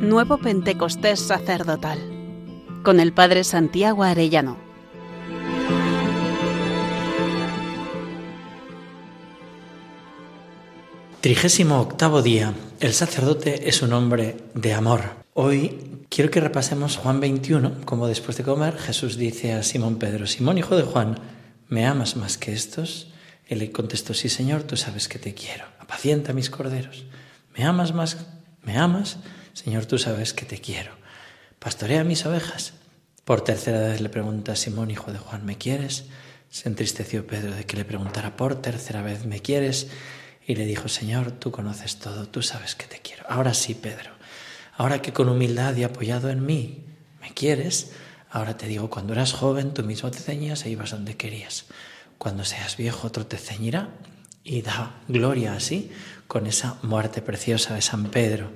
Nuevo Pentecostés Sacerdotal con el Padre Santiago Arellano. Trigésimo octavo día. El sacerdote es un hombre de amor. Hoy quiero que repasemos Juan 21, como después de comer Jesús dice a Simón Pedro, Simón hijo de Juan, ¿me amas más que estos? Él le contestó, sí Señor, tú sabes que te quiero. Apacienta mis corderos. ¿Me amas más? ¿Me amas? Señor, tú sabes que te quiero. ¿Pastorea mis ovejas? Por tercera vez le pregunta Simón, hijo de Juan, ¿me quieres? Se entristeció Pedro de que le preguntara por tercera vez, ¿me quieres? Y le dijo, Señor, tú conoces todo, tú sabes que te quiero. Ahora sí, Pedro, ahora que con humildad y apoyado en mí me quieres, ahora te digo, cuando eras joven tú mismo te ceñías e ibas donde querías. Cuando seas viejo otro te ceñirá y da gloria así con esa muerte preciosa de San Pedro.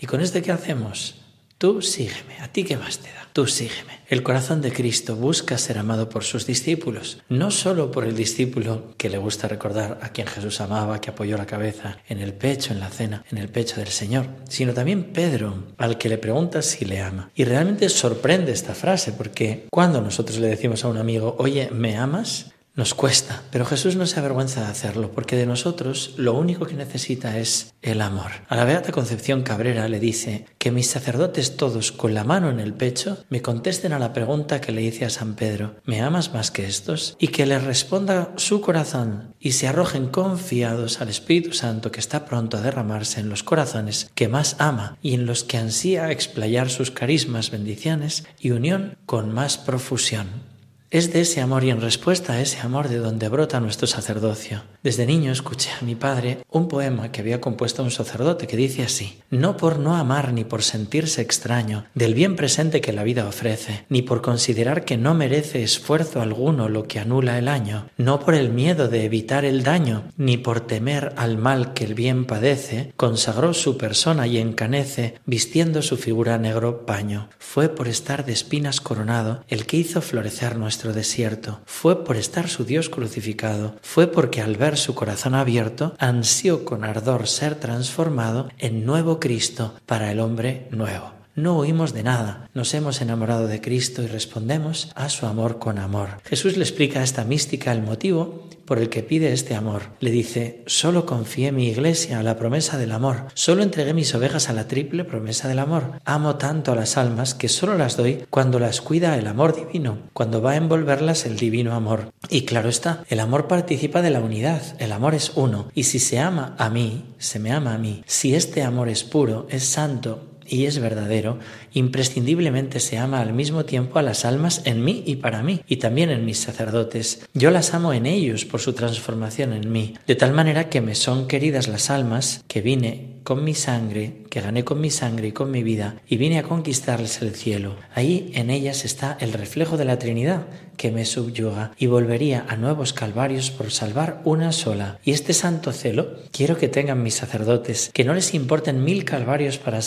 ¿Y con este qué hacemos? Tú sígueme, a ti qué más te da, tú sígueme. El corazón de Cristo busca ser amado por sus discípulos, no solo por el discípulo que le gusta recordar a quien Jesús amaba, que apoyó la cabeza en el pecho, en la cena, en el pecho del Señor, sino también Pedro, al que le pregunta si le ama. Y realmente sorprende esta frase, porque cuando nosotros le decimos a un amigo, oye, ¿me amas? Nos cuesta, pero Jesús no se avergüenza de hacerlo, porque de nosotros lo único que necesita es el amor. A la Beata Concepción Cabrera le dice que mis sacerdotes todos con la mano en el pecho me contesten a la pregunta que le hice a San Pedro, ¿me amas más que estos? Y que le responda su corazón y se arrojen confiados al Espíritu Santo que está pronto a derramarse en los corazones que más ama y en los que ansía explayar sus carismas, bendiciones y unión con más profusión. Es de ese amor y en respuesta a ese amor de donde brota nuestro sacerdocio. Desde niño escuché a mi padre un poema que había compuesto un sacerdote que dice así, no por no amar ni por sentirse extraño del bien presente que la vida ofrece, ni por considerar que no merece esfuerzo alguno lo que anula el año, no por el miedo de evitar el daño, ni por temer al mal que el bien padece, consagró su persona y encanece, vistiendo su figura negro paño. Fue por estar de espinas coronado el que hizo florecer nuestra desierto. Fue por estar su Dios crucificado, fue porque al ver su corazón abierto, ansió con ardor ser transformado en nuevo Cristo para el hombre nuevo. No huimos de nada, nos hemos enamorado de Cristo y respondemos a su amor con amor. Jesús le explica a esta mística el motivo por el que pide este amor. Le dice, solo confié mi iglesia a la promesa del amor, solo entregué mis ovejas a la triple promesa del amor. Amo tanto a las almas que solo las doy cuando las cuida el amor divino, cuando va a envolverlas el divino amor. Y claro está, el amor participa de la unidad, el amor es uno, y si se ama a mí, se me ama a mí. Si este amor es puro, es santo, y es verdadero, imprescindiblemente se ama al mismo tiempo a las almas en mí y para mí, y también en mis sacerdotes. Yo las amo en ellos por su transformación en mí, de tal manera que me son queridas las almas que vine con mi sangre, que gané con mi sangre y con mi vida, y vine a conquistarles el cielo. Ahí en ellas está el reflejo de la Trinidad, que me subyuga, y volvería a nuevos calvarios por salvar una sola. Y este santo celo quiero que tengan mis sacerdotes, que no les importen mil calvarios para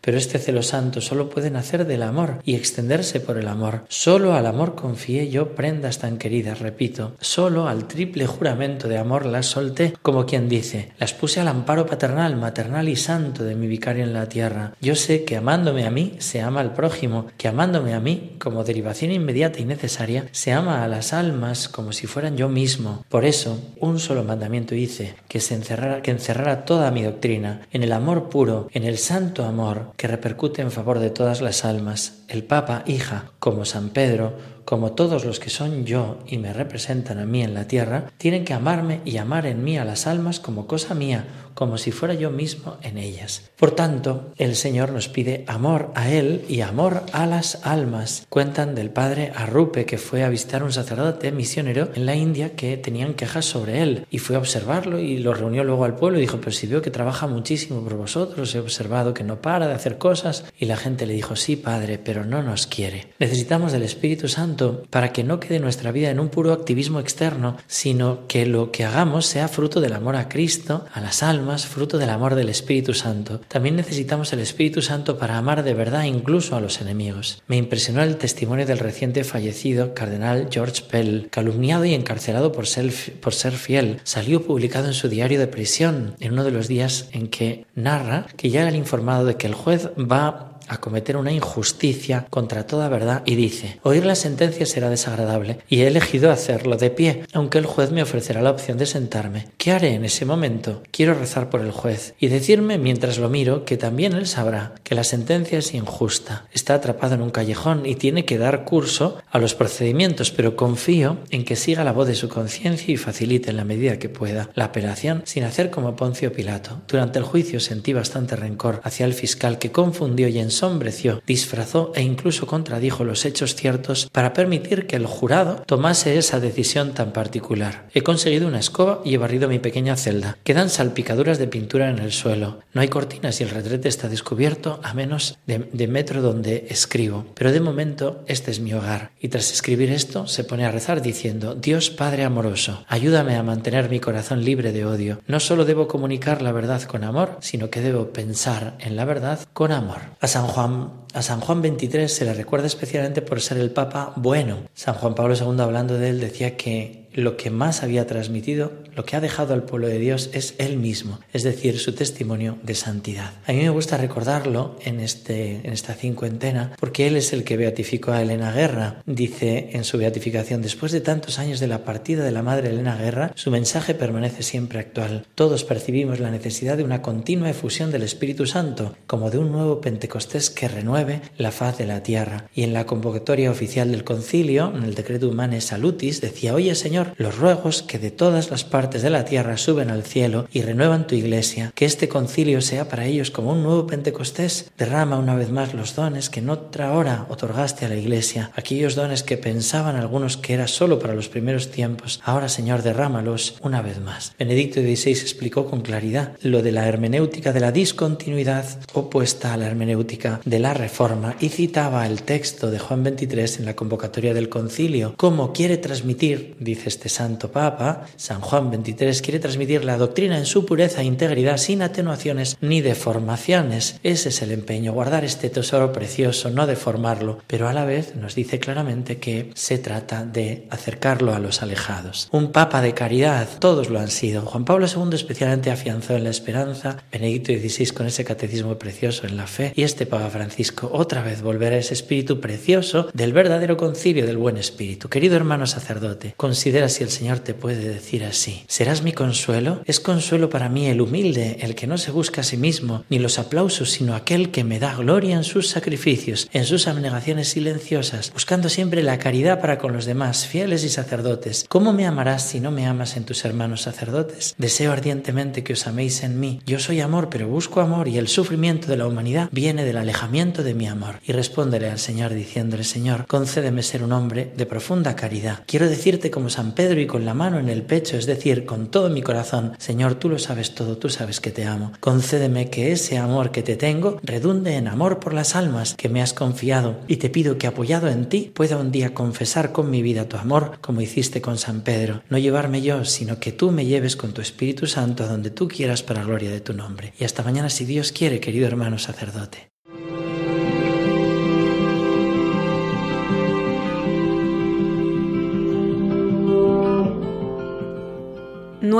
pero este celo santo solo puede nacer del amor y extenderse por el amor. Solo al amor confié yo prendas tan queridas, repito, solo al triple juramento de amor las solté, como quien dice, las puse al amparo paternal, maternal y santo de mi vicario en la tierra. Yo sé que amándome a mí se ama al prójimo, que amándome a mí como derivación inmediata y necesaria se ama a las almas como si fueran yo mismo. Por eso, un solo mandamiento hice, que se encerrara, que encerrara toda mi doctrina en el amor puro, en el santo amor que repercute en favor de todas las almas. El Papa, hija, como San Pedro, como todos los que son yo y me representan a mí en la tierra, tienen que amarme y amar en mí a las almas como cosa mía, como si fuera yo mismo en ellas. Por tanto, el Señor nos pide amor a Él y amor a las almas. Cuentan del padre Arrupe que fue a visitar un sacerdote misionero en la India que tenían quejas sobre él y fue a observarlo y lo reunió luego al pueblo y dijo, pero si veo que trabaja muchísimo por vosotros, he observado que no para de hacer cosas y la gente le dijo, sí, padre, pero no nos quiere. Necesitamos del Espíritu Santo para que no quede nuestra vida en un puro activismo externo, sino que lo que hagamos sea fruto del amor a Cristo, a las almas, almas fruto del amor del Espíritu Santo. También necesitamos el Espíritu Santo para amar de verdad incluso a los enemigos. Me impresionó el testimonio del reciente fallecido cardenal George Pell, calumniado y encarcelado por ser, por ser fiel. Salió publicado en su diario de prisión en uno de los días en que narra que ya el informado de que el juez va a cometer una injusticia contra toda verdad y dice, oír la sentencia será desagradable y he elegido hacerlo de pie, aunque el juez me ofrecerá la opción de sentarme. ¿Qué haré en ese momento? Quiero rezar por el juez y decirme mientras lo miro que también él sabrá que la sentencia es injusta. Está atrapado en un callejón y tiene que dar curso a los procedimientos, pero confío en que siga la voz de su conciencia y facilite en la medida que pueda la apelación sin hacer como Poncio Pilato. Durante el juicio sentí bastante rencor hacia el fiscal que confundió y en ensombreció, disfrazó e incluso contradijo los hechos ciertos para permitir que el jurado tomase esa decisión tan particular. He conseguido una escoba y he barrido mi pequeña celda. Quedan salpicaduras de pintura en el suelo. No hay cortinas y el retrete está descubierto a menos de, de metro donde escribo. Pero de momento este es mi hogar. Y tras escribir esto se pone a rezar diciendo, Dios Padre amoroso, ayúdame a mantener mi corazón libre de odio. No solo debo comunicar la verdad con amor, sino que debo pensar en la verdad con amor. A San Juan, a San Juan 23 se le recuerda especialmente por ser el Papa bueno. San Juan Pablo II hablando de él decía que lo que más había transmitido, lo que ha dejado al pueblo de Dios es Él mismo, es decir, su testimonio de santidad. A mí me gusta recordarlo en, este, en esta cincuentena porque Él es el que beatificó a Elena Guerra. Dice en su beatificación, después de tantos años de la partida de la Madre Elena Guerra, su mensaje permanece siempre actual. Todos percibimos la necesidad de una continua efusión del Espíritu Santo, como de un nuevo Pentecostés que renueve la faz de la tierra. Y en la convocatoria oficial del concilio, en el decreto Humane Salutis, decía, oye Señor, los ruegos que de todas las partes de la tierra suben al cielo y renuevan tu iglesia, que este concilio sea para ellos como un nuevo Pentecostés, derrama una vez más los dones que en otra hora otorgaste a la iglesia, aquellos dones que pensaban algunos que era solo para los primeros tiempos, ahora Señor derrámalos una vez más. Benedicto XVI explicó con claridad lo de la hermenéutica de la discontinuidad opuesta a la hermenéutica de la reforma y citaba el texto de Juan 23 en la convocatoria del concilio, como quiere transmitir, dice este santo papa, San Juan 23, quiere transmitir la doctrina en su pureza e integridad sin atenuaciones ni deformaciones. Ese es el empeño, guardar este tesoro precioso, no deformarlo, pero a la vez nos dice claramente que se trata de acercarlo a los alejados. Un papa de caridad, todos lo han sido. Juan Pablo II especialmente afianzó en la esperanza, Benedicto XVI con ese catecismo precioso en la fe y este Papa Francisco otra vez volverá a ese espíritu precioso del verdadero concilio del buen espíritu. Querido hermano sacerdote, considera si el Señor te puede decir así. ¿Serás mi consuelo? Es consuelo para mí el humilde, el que no se busca a sí mismo, ni los aplausos, sino aquel que me da gloria en sus sacrificios, en sus abnegaciones silenciosas, buscando siempre la caridad para con los demás, fieles y sacerdotes. ¿Cómo me amarás si no me amas en tus hermanos sacerdotes? Deseo ardientemente que os améis en mí. Yo soy amor, pero busco amor y el sufrimiento de la humanidad viene del alejamiento de mi amor. Y respóndele al Señor diciéndole, Señor, concédeme ser un hombre de profunda caridad. Quiero decirte como Pedro y con la mano en el pecho, es decir, con todo mi corazón, Señor, tú lo sabes todo, tú sabes que te amo. Concédeme que ese amor que te tengo redunde en amor por las almas que me has confiado y te pido que apoyado en ti pueda un día confesar con mi vida tu amor como hiciste con San Pedro. No llevarme yo, sino que tú me lleves con tu Espíritu Santo a donde tú quieras para gloria de tu nombre. Y hasta mañana si Dios quiere, querido hermano sacerdote.